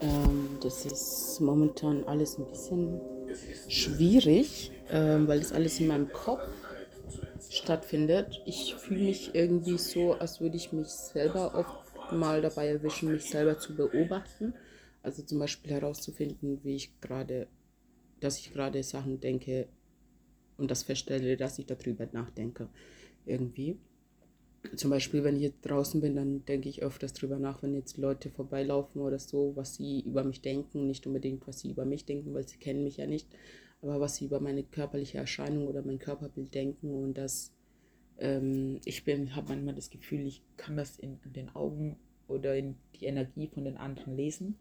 Ähm, das ist momentan alles ein bisschen schwierig, ähm, weil das alles in meinem Kopf stattfindet. Ich fühle mich irgendwie so, als würde ich mich selber oft mal dabei erwischen, mich selber zu beobachten. Also zum Beispiel herauszufinden, wie ich gerade, dass ich gerade Sachen denke und das feststelle, dass ich darüber nachdenke. Irgendwie. Zum Beispiel, wenn ich jetzt draußen bin, dann denke ich öfters darüber nach, wenn jetzt Leute vorbeilaufen oder so, was sie über mich denken. Nicht unbedingt, was sie über mich denken, weil sie kennen mich ja nicht, aber was sie über meine körperliche Erscheinung oder mein Körperbild denken. Und das, ähm, ich habe manchmal das Gefühl, ich kann das in, in den Augen oder in die Energie von den anderen lesen.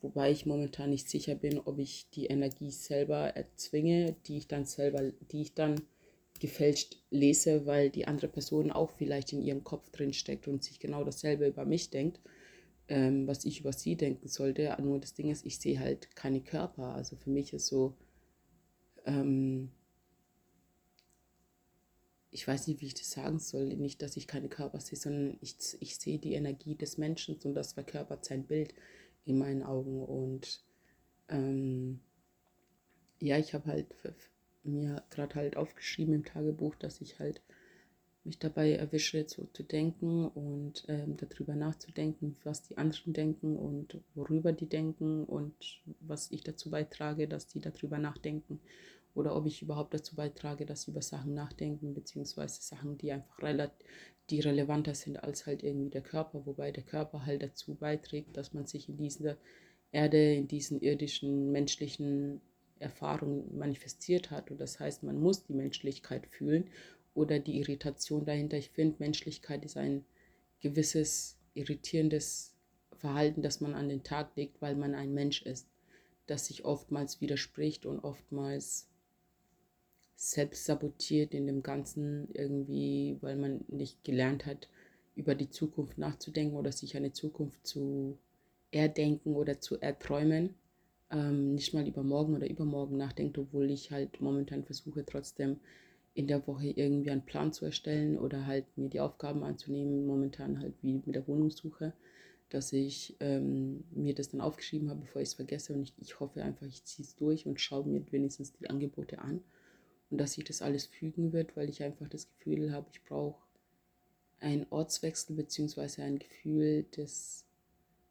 Wobei ich momentan nicht sicher bin, ob ich die Energie selber erzwinge, die ich dann selber, die ich dann gefälscht lese, weil die andere Person auch vielleicht in ihrem Kopf drin steckt und sich genau dasselbe über mich denkt, ähm, was ich über sie denken sollte. Nur das Ding ist, ich sehe halt keine Körper. Also für mich ist so, ähm, ich weiß nicht, wie ich das sagen soll. Nicht, dass ich keine Körper sehe, sondern ich, ich sehe die Energie des Menschen und das verkörpert sein Bild in meinen Augen. Und ähm, ja, ich habe halt mir gerade halt aufgeschrieben im Tagebuch, dass ich halt mich dabei erwische, so zu denken und ähm, darüber nachzudenken, was die anderen denken und worüber die denken und was ich dazu beitrage, dass die darüber nachdenken oder ob ich überhaupt dazu beitrage, dass sie über Sachen nachdenken, beziehungsweise Sachen, die einfach rele die relevanter sind als halt irgendwie der Körper, wobei der Körper halt dazu beiträgt, dass man sich in dieser Erde, in diesen irdischen, menschlichen Erfahrung manifestiert hat. Und das heißt, man muss die Menschlichkeit fühlen oder die Irritation dahinter. Ich finde, Menschlichkeit ist ein gewisses irritierendes Verhalten, das man an den Tag legt, weil man ein Mensch ist, das sich oftmals widerspricht und oftmals selbst sabotiert in dem Ganzen irgendwie, weil man nicht gelernt hat, über die Zukunft nachzudenken oder sich eine Zukunft zu erdenken oder zu erträumen ähm, nicht mal über morgen oder übermorgen nachdenkt, obwohl ich halt momentan versuche trotzdem in der Woche irgendwie einen Plan zu erstellen oder halt mir die Aufgaben anzunehmen, momentan halt wie mit der Wohnungssuche, dass ich ähm, mir das dann aufgeschrieben habe, bevor ich es vergesse. Und ich, ich hoffe einfach, ich ziehe es durch und schaue mir wenigstens die Angebote an und dass sich das alles fügen wird, weil ich einfach das Gefühl habe, ich brauche einen Ortswechsel beziehungsweise ein Gefühl des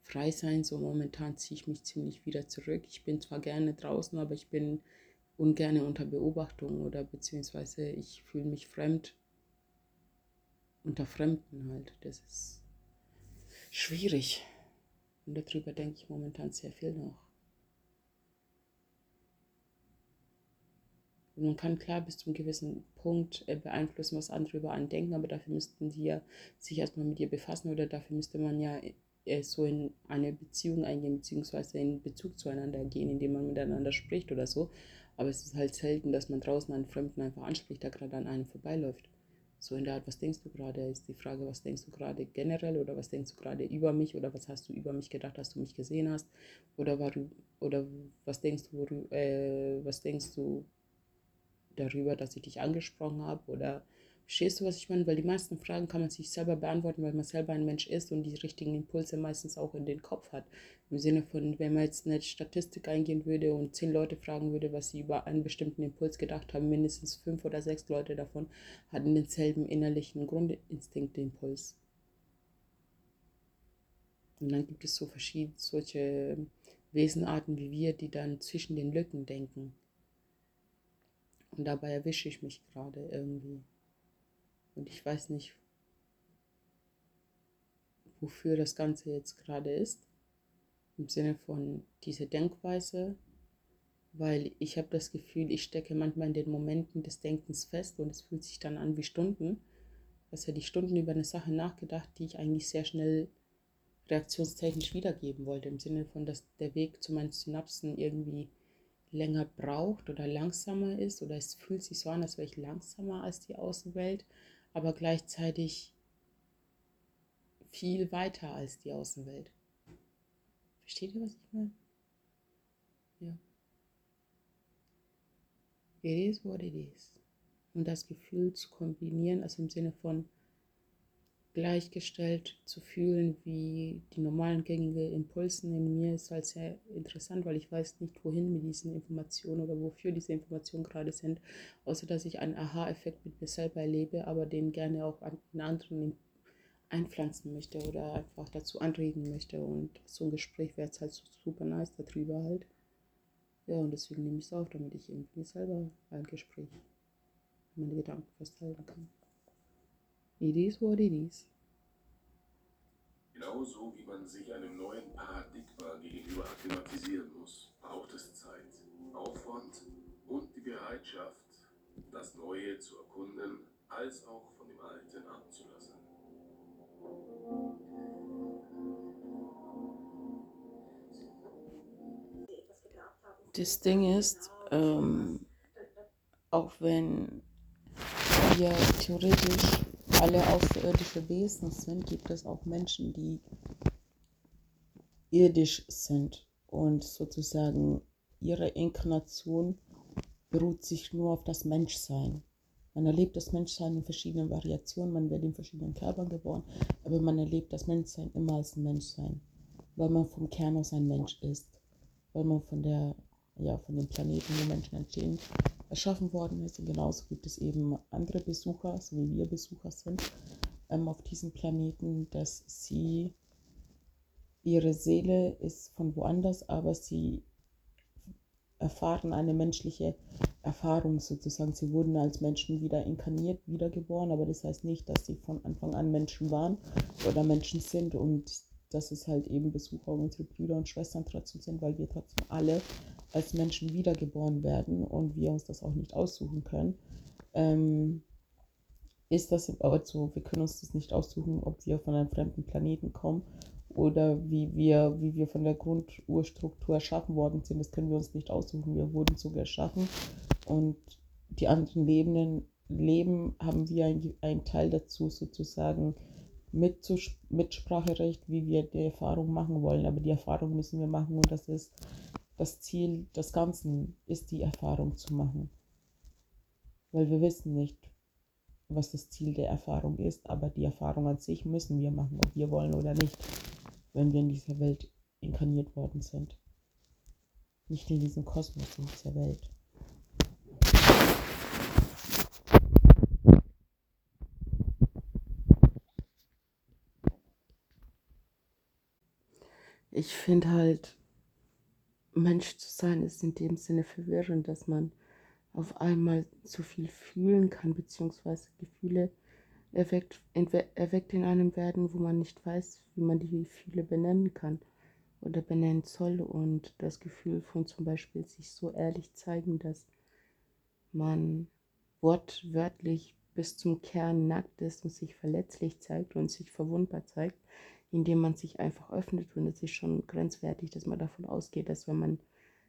frei sein. So momentan ziehe ich mich ziemlich wieder zurück. Ich bin zwar gerne draußen, aber ich bin ungern unter Beobachtung oder beziehungsweise ich fühle mich fremd unter Fremden halt. Das ist schwierig. Und darüber denke ich momentan sehr viel noch. Und man kann klar bis zu einem gewissen Punkt äh, beeinflussen, was andere über einen denken, aber dafür müssten die ja sich erstmal mit dir befassen oder dafür müsste man ja so in eine Beziehung eingehen, beziehungsweise in Bezug zueinander gehen, indem man miteinander spricht oder so. Aber es ist halt selten, dass man draußen einen Fremden einfach anspricht, der gerade an einem vorbeiläuft. So in der Art, was denkst du gerade, ist die Frage, was denkst du gerade generell oder was denkst du gerade über mich oder was hast du über mich gedacht, dass du mich gesehen hast oder, war, oder was denkst du, äh, was denkst du darüber, dass ich dich angesprochen habe oder Verstehst du, was ich meine? Weil die meisten Fragen kann man sich selber beantworten, weil man selber ein Mensch ist und die richtigen Impulse meistens auch in den Kopf hat. Im Sinne von, wenn man jetzt eine Statistik eingehen würde und zehn Leute fragen würde, was sie über einen bestimmten Impuls gedacht haben, mindestens fünf oder sechs Leute davon hatten denselben innerlichen Grundinstinktimpuls. Und dann gibt es so verschiedene solche Wesenarten wie wir, die dann zwischen den Lücken denken. Und dabei erwische ich mich gerade irgendwie. Und ich weiß nicht, wofür das Ganze jetzt gerade ist. Im Sinne von dieser Denkweise. Weil ich habe das Gefühl, ich stecke manchmal in den Momenten des Denkens fest und es fühlt sich dann an wie Stunden. Also hätte ich Stunden über eine Sache nachgedacht, die ich eigentlich sehr schnell reaktionstechnisch wiedergeben wollte. Im Sinne von, dass der Weg zu meinen Synapsen irgendwie länger braucht oder langsamer ist oder es fühlt sich so an, als wäre ich langsamer als die Außenwelt aber gleichzeitig viel weiter als die Außenwelt. Versteht ihr, was ich meine? Ja. It is what it is. Und das Gefühl zu kombinieren, also im Sinne von gleichgestellt zu fühlen wie die normalen gängigen Impulsen in mir ist halt sehr interessant, weil ich weiß nicht, wohin mit diesen Informationen oder wofür diese Informationen gerade sind, außer dass ich einen Aha-Effekt mit mir selber erlebe, aber den gerne auch an anderen einpflanzen möchte oder einfach dazu anregen möchte und so ein Gespräch wäre jetzt halt super nice darüber halt. Ja, und deswegen nehme ich es auf, damit ich irgendwie selber ein Gespräch meine Gedanken festhalten kann. It is what it is. Genauso wie man sich einem neuen Paradigma gegenüber akklimatisieren muss, braucht es Zeit, Aufwand und die Bereitschaft, das Neue zu erkunden, als auch von dem Alten abzulassen. Das Ding ist, ähm, auch wenn wir theoretisch alle außerirdische Wesen sind, gibt es auch Menschen, die irdisch sind und sozusagen ihre Inkarnation beruht sich nur auf das Menschsein. Man erlebt das Menschsein in verschiedenen Variationen, man wird in verschiedenen Körpern geboren, aber man erlebt das Menschsein immer als ein Menschsein, weil man vom Kern aus ein Mensch ist, weil man von der, ja, von dem Planeten, wo Menschen entstehen, erschaffen worden ist. Und genauso gibt es eben andere Besucher, so wie wir Besucher sind, ähm, auf diesem Planeten, dass sie, ihre Seele ist von woanders, aber sie erfahren eine menschliche Erfahrung sozusagen. Sie wurden als Menschen wieder inkarniert, wiedergeboren, aber das heißt nicht, dass sie von Anfang an Menschen waren oder Menschen sind und dass es halt eben Besucher unsere Brüder und Schwestern trotzdem sind, weil wir trotzdem alle als Menschen wiedergeboren werden und wir uns das auch nicht aussuchen können, ähm, ist das also, wir können uns das nicht aussuchen, ob wir von einem fremden Planeten kommen oder wie wir, wie wir von der Grundurstruktur erschaffen worden sind. Das können wir uns nicht aussuchen. Wir wurden so geschaffen und die anderen lebenden Leben haben wir einen Teil dazu sozusagen mit Mitspracherecht, wie wir die Erfahrung machen wollen. Aber die Erfahrung müssen wir machen und das ist das Ziel des Ganzen ist, die Erfahrung zu machen. Weil wir wissen nicht, was das Ziel der Erfahrung ist, aber die Erfahrung an sich müssen wir machen, ob wir wollen oder nicht, wenn wir in dieser Welt inkarniert worden sind. Nicht in diesem Kosmos, in dieser Welt. Ich finde halt, Mensch zu sein ist in dem Sinne verwirrend, dass man auf einmal zu viel fühlen kann, beziehungsweise Gefühle erweckt, erweckt in einem werden, wo man nicht weiß, wie man die Gefühle benennen kann oder benennen soll. Und das Gefühl von zum Beispiel sich so ehrlich zeigen, dass man wortwörtlich bis zum Kern nackt ist und sich verletzlich zeigt und sich verwundbar zeigt, indem man sich einfach öffnet. Und es ist schon grenzwertig, dass man davon ausgeht, dass wenn man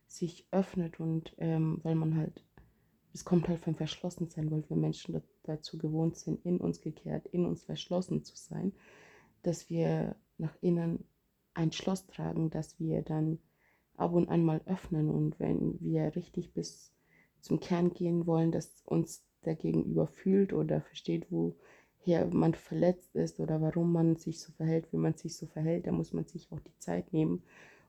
sich öffnet und ähm, weil man halt, es kommt halt vom Verschlossensein, weil wir Menschen dazu gewohnt sind, in uns gekehrt, in uns verschlossen zu sein, dass wir nach innen ein Schloss tragen, dass wir dann ab und an mal öffnen und wenn wir richtig bis zum Kern gehen wollen, dass uns der Gegenüber fühlt oder versteht, wo her man verletzt ist oder warum man sich so verhält, wie man sich so verhält, da muss man sich auch die Zeit nehmen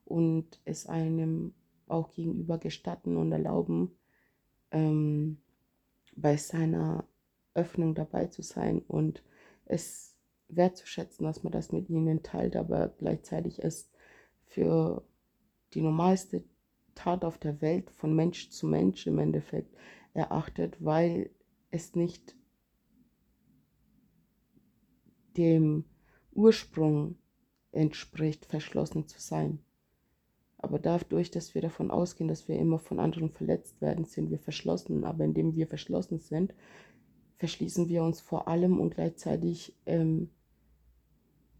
und es einem auch gegenüber gestatten und erlauben, ähm, bei seiner Öffnung dabei zu sein und es wertzuschätzen, dass man das mit ihnen teilt, aber gleichzeitig es für die normalste Tat auf der Welt von Mensch zu Mensch im Endeffekt erachtet, weil es nicht dem Ursprung entspricht, verschlossen zu sein. Aber dadurch, dass wir davon ausgehen, dass wir immer von anderen verletzt werden, sind wir verschlossen. Aber indem wir verschlossen sind, verschließen wir uns vor allem und gleichzeitig ähm,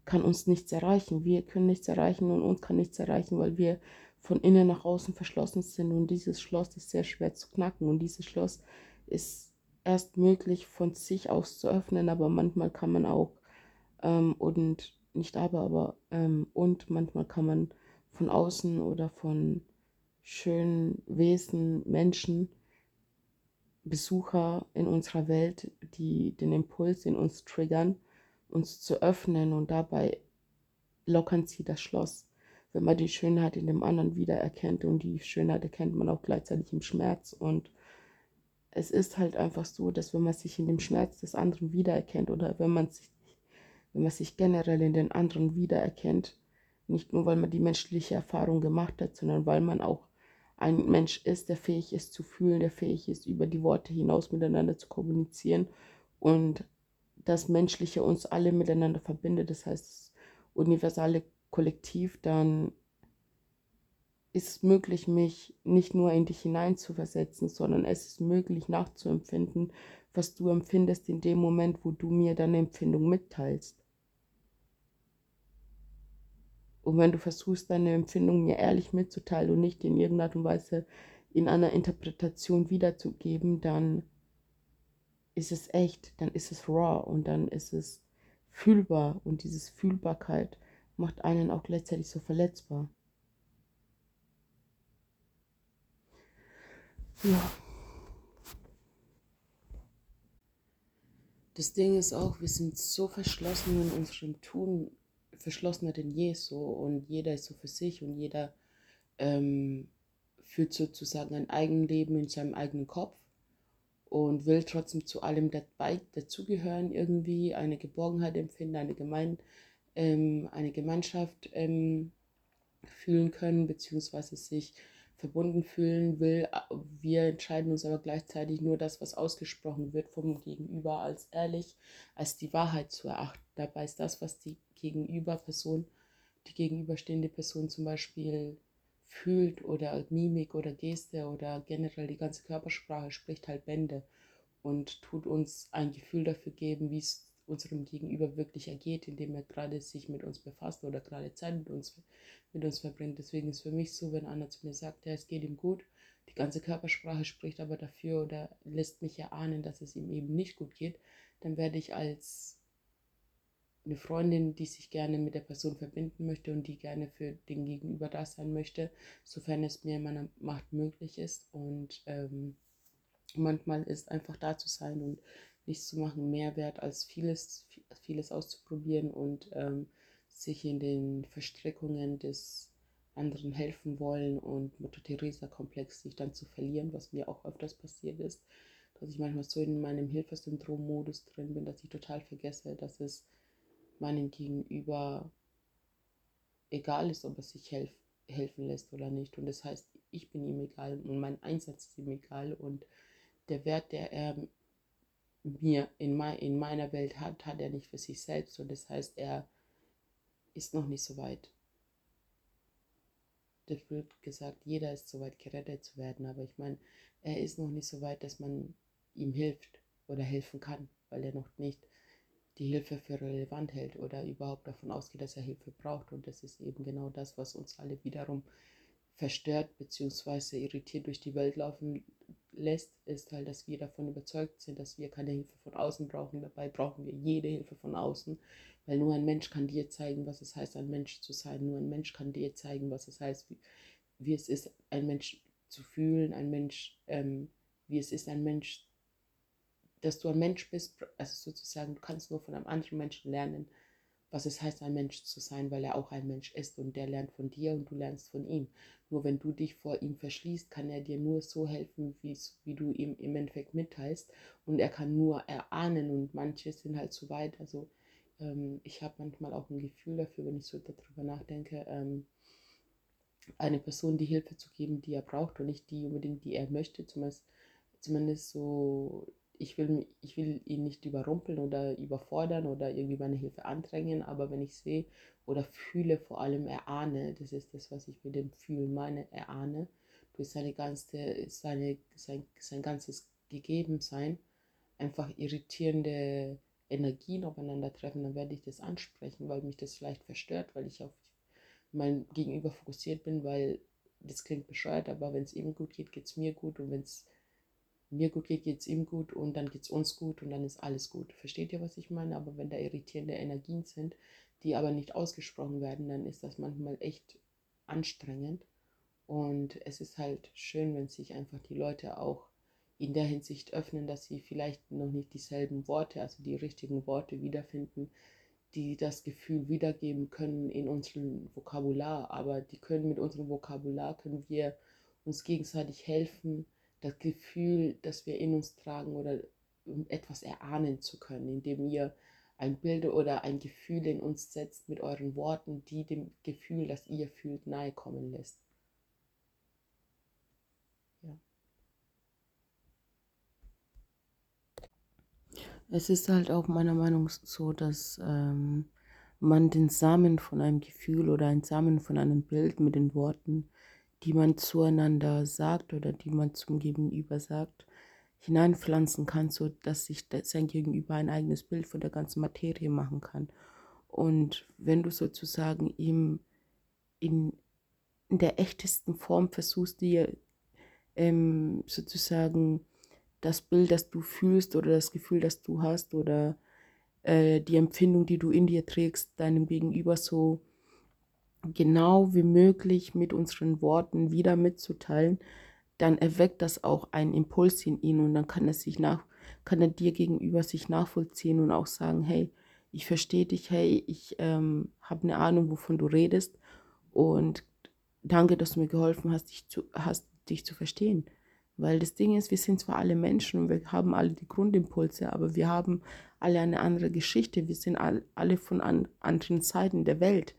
kann uns nichts erreichen. Wir können nichts erreichen und uns kann nichts erreichen, weil wir von innen nach außen verschlossen sind. Und dieses Schloss ist sehr schwer zu knacken. Und dieses Schloss ist erst möglich von sich aus zu öffnen, aber manchmal kann man auch ähm, und nicht aber, aber ähm, und manchmal kann man von außen oder von schönen Wesen, Menschen, Besucher in unserer Welt, die den Impuls in uns triggern uns zu öffnen und dabei lockern sie das Schloss. Wenn man die Schönheit in dem anderen wiedererkennt und die Schönheit erkennt man auch gleichzeitig im Schmerz und es ist halt einfach so, dass wenn man sich in dem Schmerz des anderen wiedererkennt oder wenn man sich, wenn man sich generell in den anderen wiedererkennt, nicht nur weil man die menschliche Erfahrung gemacht hat, sondern weil man auch ein Mensch ist, der fähig ist zu fühlen, der fähig ist, über die Worte hinaus miteinander zu kommunizieren. Und das Menschliche uns alle miteinander verbindet, das heißt das universale Kollektiv, dann ist möglich, mich nicht nur in dich hineinzuversetzen, sondern es ist möglich nachzuempfinden, was du empfindest in dem Moment, wo du mir deine Empfindung mitteilst. Und wenn du versuchst, deine Empfindung mir ehrlich mitzuteilen und nicht in irgendeiner Art und Weise in einer Interpretation wiederzugeben, dann ist es echt, dann ist es raw und dann ist es fühlbar. Und diese Fühlbarkeit macht einen auch gleichzeitig so verletzbar. Ja. Das Ding ist auch, wir sind so verschlossen in unserem Tun, verschlossener denn je so und jeder ist so für sich und jeder ähm, führt sozusagen ein Eigenleben in seinem eigenen Kopf und will trotzdem zu allem dabei dazugehören, irgendwie eine Geborgenheit empfinden, eine, Gemein, ähm, eine Gemeinschaft ähm, fühlen können, beziehungsweise sich verbunden fühlen will. Wir entscheiden uns aber gleichzeitig nur das, was ausgesprochen wird vom Gegenüber als ehrlich, als die Wahrheit zu erachten. Dabei ist das, was die Gegenüberperson, die gegenüberstehende Person zum Beispiel fühlt oder Mimik oder Geste oder generell die ganze Körpersprache spricht halt Bände und tut uns ein Gefühl dafür geben, wie es unserem Gegenüber wirklich ergeht, indem er gerade sich mit uns befasst oder gerade Zeit mit uns, mit uns verbringt. Deswegen ist für mich so, wenn einer zu mir sagt, ja, es geht ihm gut, die ganze Körpersprache spricht aber dafür oder lässt mich erahnen, dass es ihm eben nicht gut geht, dann werde ich als eine Freundin, die sich gerne mit der Person verbinden möchte und die gerne für den Gegenüber da sein möchte, sofern es mir in meiner Macht möglich ist. Und ähm, manchmal ist einfach da zu sein und nichts zu machen mehr wert als vieles, vieles auszuprobieren und ähm, sich in den Verstrickungen des anderen helfen wollen und Mutter Teresa Komplex sich dann zu verlieren, was mir auch öfters passiert ist, dass ich manchmal so in meinem Hilfesyndrom-Modus drin bin, dass ich total vergesse, dass es meinem Gegenüber egal ist, ob er sich helf helfen lässt oder nicht. Und das heißt, ich bin ihm egal und mein Einsatz ist ihm egal und der Wert, der er mir in, mein, in meiner Welt hat, hat er nicht für sich selbst. Und das heißt, er ist noch nicht so weit. Das wird gesagt, jeder ist so weit, gerettet zu werden. Aber ich meine, er ist noch nicht so weit, dass man ihm hilft oder helfen kann, weil er noch nicht die Hilfe für relevant hält oder überhaupt davon ausgeht, dass er Hilfe braucht. Und das ist eben genau das, was uns alle wiederum verstört bzw. irritiert durch die Welt laufen lässt, ist halt, dass wir davon überzeugt sind, dass wir keine Hilfe von außen brauchen. Dabei brauchen wir jede Hilfe von außen, weil nur ein Mensch kann dir zeigen, was es heißt, ein Mensch zu sein. Nur ein Mensch kann dir zeigen, was es heißt, wie, wie es ist, ein Mensch zu fühlen, ein Mensch, ähm, wie es ist, ein Mensch dass du ein Mensch bist, also sozusagen, du kannst nur von einem anderen Menschen lernen, was es heißt, ein Mensch zu sein, weil er auch ein Mensch ist und der lernt von dir und du lernst von ihm. Nur wenn du dich vor ihm verschließt, kann er dir nur so helfen, wie du ihm im Endeffekt mitteilst und er kann nur erahnen und manche sind halt zu weit. Also ähm, ich habe manchmal auch ein Gefühl dafür, wenn ich so darüber nachdenke, ähm, eine Person die Hilfe zu geben, die er braucht und nicht die unbedingt, die er möchte, zumindest, zumindest so ich will, ich will ihn nicht überrumpeln oder überfordern oder irgendwie meine Hilfe andrängen, aber wenn ich sehe oder fühle, vor allem erahne, das ist das, was ich mit dem Fühlen meine, erahne, durch seine ganze, seine, sein, sein ganzes Gegebensein, einfach irritierende Energien aufeinandertreffen, dann werde ich das ansprechen, weil mich das vielleicht verstört, weil ich auf mein Gegenüber fokussiert bin, weil das klingt bescheuert, aber wenn es ihm gut geht, geht es mir gut und wenn es mir gut geht, geht es ihm gut und dann geht es uns gut und dann ist alles gut. Versteht ihr, was ich meine? Aber wenn da irritierende Energien sind, die aber nicht ausgesprochen werden, dann ist das manchmal echt anstrengend. Und es ist halt schön, wenn sich einfach die Leute auch in der Hinsicht öffnen, dass sie vielleicht noch nicht dieselben Worte, also die richtigen Worte wiederfinden, die das Gefühl wiedergeben können in unserem Vokabular, aber die können mit unserem Vokabular, können wir uns gegenseitig helfen, das Gefühl, das wir in uns tragen oder etwas erahnen zu können, indem ihr ein Bild oder ein Gefühl in uns setzt mit euren Worten, die dem Gefühl, das ihr fühlt, nahe kommen lässt. Ja. Es ist halt auch meiner Meinung nach so, dass ähm, man den Samen von einem Gefühl oder einen Samen von einem Bild mit den Worten, die man zueinander sagt oder die man zum Gegenüber sagt, hineinpflanzen kann, so dass sich sein Gegenüber ein eigenes Bild von der ganzen Materie machen kann. Und wenn du sozusagen ihm in, in der echtesten Form versuchst, dir ähm, sozusagen das Bild, das du fühlst oder das Gefühl, das du hast oder äh, die Empfindung, die du in dir trägst, deinem Gegenüber so genau wie möglich mit unseren Worten wieder mitzuteilen, dann erweckt das auch einen Impuls in ihn und dann kann er sich nach, kann er dir gegenüber sich nachvollziehen und auch sagen, hey, ich verstehe dich, hey, ich ähm, habe eine Ahnung, wovon du redest und danke, dass du mir geholfen hast, dich zu, hast, dich zu verstehen. Weil das Ding ist, wir sind zwar alle Menschen und wir haben alle die Grundimpulse, aber wir haben alle eine andere Geschichte. Wir sind alle von an, anderen Seiten der Welt.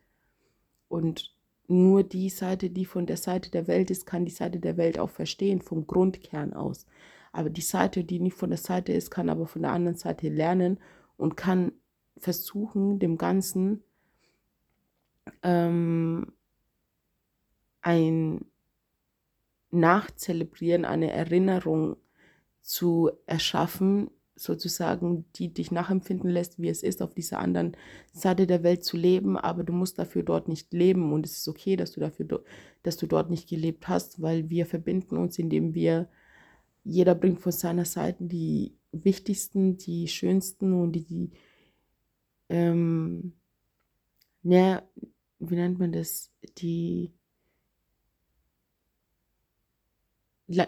Und nur die Seite, die von der Seite der Welt ist, kann die Seite der Welt auch verstehen, vom Grundkern aus. Aber die Seite, die nicht von der Seite ist, kann aber von der anderen Seite lernen und kann versuchen, dem Ganzen ähm, ein Nachzelebrieren, eine Erinnerung zu erschaffen, sozusagen, die dich nachempfinden lässt, wie es ist, auf dieser anderen Seite der Welt zu leben, aber du musst dafür dort nicht leben. Und es ist okay, dass du dafür, dass du dort nicht gelebt hast, weil wir verbinden uns, indem wir, jeder bringt von seiner Seite die wichtigsten, die schönsten und die, die ähm, ne, wie nennt man das, die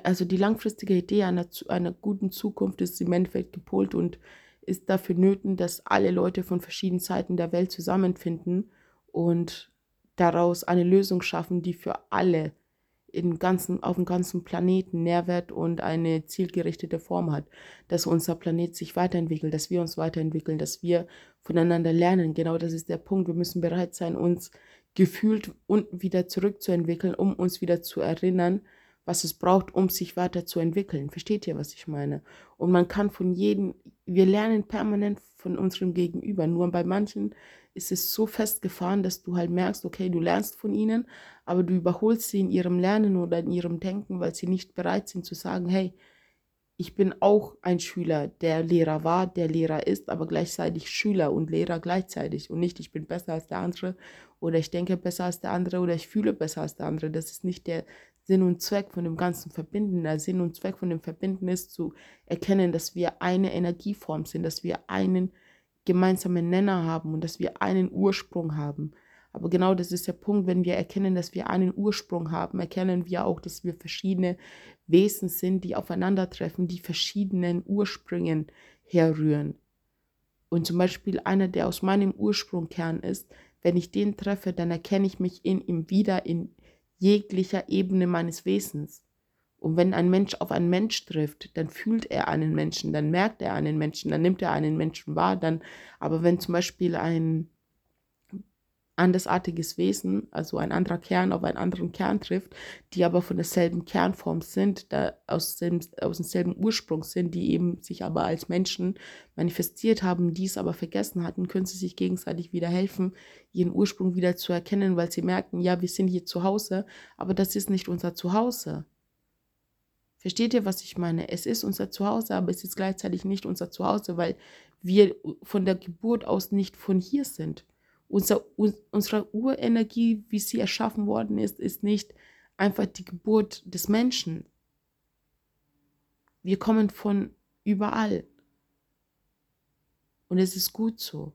also die langfristige Idee einer, einer guten Zukunft ist im Endeffekt gepolt und ist dafür nötig, dass alle Leute von verschiedenen Seiten der Welt zusammenfinden und daraus eine Lösung schaffen, die für alle in ganzen, auf dem ganzen Planeten Nährwert und eine zielgerichtete Form hat, dass unser Planet sich weiterentwickelt, dass wir uns weiterentwickeln, dass wir voneinander lernen. Genau das ist der Punkt. Wir müssen bereit sein, uns gefühlt und wieder zurückzuentwickeln, um uns wieder zu erinnern, was es braucht, um sich weiterzuentwickeln. Versteht ihr, was ich meine? Und man kann von jedem, wir lernen permanent von unserem Gegenüber. Nur bei manchen ist es so festgefahren, dass du halt merkst, okay, du lernst von ihnen, aber du überholst sie in ihrem Lernen oder in ihrem Denken, weil sie nicht bereit sind zu sagen, hey, ich bin auch ein Schüler, der Lehrer war, der Lehrer ist, aber gleichzeitig Schüler und Lehrer gleichzeitig und nicht, ich bin besser als der andere oder ich denke besser als der andere oder ich fühle besser als der andere. Das ist nicht der Sinn und Zweck von dem ganzen Verbinden. Der Sinn und Zweck von dem Verbinden ist zu erkennen, dass wir eine Energieform sind, dass wir einen gemeinsamen Nenner haben und dass wir einen Ursprung haben. Aber genau das ist der Punkt, wenn wir erkennen, dass wir einen Ursprung haben, erkennen wir auch, dass wir verschiedene Wesen sind, die aufeinandertreffen, die verschiedenen Ursprüngen herrühren. Und zum Beispiel einer, der aus meinem Ursprungkern ist, wenn ich den treffe, dann erkenne ich mich in ihm wieder in jeglicher Ebene meines Wesens. Und wenn ein Mensch auf einen Mensch trifft, dann fühlt er einen Menschen, dann merkt er einen Menschen, dann nimmt er einen Menschen wahr. Dann, aber wenn zum Beispiel ein andersartiges Wesen, also ein anderer Kern auf einen anderen Kern trifft, die aber von derselben Kernform sind, da aus, dem, aus demselben Ursprung sind, die eben sich aber als Menschen manifestiert haben, dies aber vergessen hatten, können sie sich gegenseitig wieder helfen, ihren Ursprung wieder zu erkennen, weil sie merken, ja, wir sind hier zu Hause, aber das ist nicht unser Zuhause. Versteht ihr, was ich meine? Es ist unser Zuhause, aber es ist gleichzeitig nicht unser Zuhause, weil wir von der Geburt aus nicht von hier sind unser, unsere Urenergie, wie sie erschaffen worden ist, ist nicht einfach die Geburt des Menschen. Wir kommen von überall. Und es ist gut so,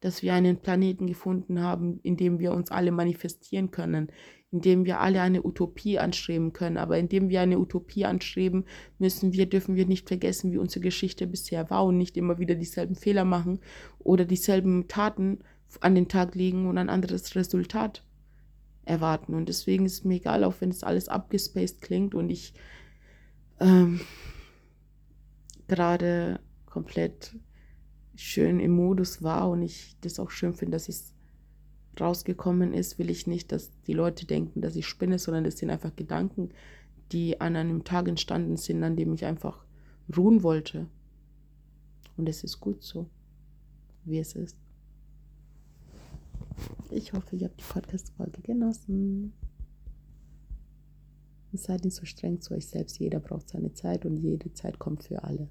dass wir einen Planeten gefunden haben, in dem wir uns alle manifestieren können, indem wir alle eine Utopie anstreben können. Aber indem wir eine Utopie anstreben, müssen wir, dürfen wir nicht vergessen, wie unsere Geschichte bisher war und nicht immer wieder dieselben Fehler machen oder dieselben Taten an den Tag legen und ein anderes Resultat erwarten. Und deswegen ist mir egal, auch wenn es alles abgespaced klingt und ich ähm, gerade komplett schön im Modus war und ich das auch schön finde, dass es rausgekommen ist, will ich nicht, dass die Leute denken, dass ich spinne, sondern das sind einfach Gedanken, die an einem Tag entstanden sind, an dem ich einfach ruhen wollte. Und es ist gut so, wie es ist. Ich hoffe, ihr habt die Podcast-Folge genossen. Seid nicht so streng zu euch selbst. Jeder braucht seine Zeit und jede Zeit kommt für alle.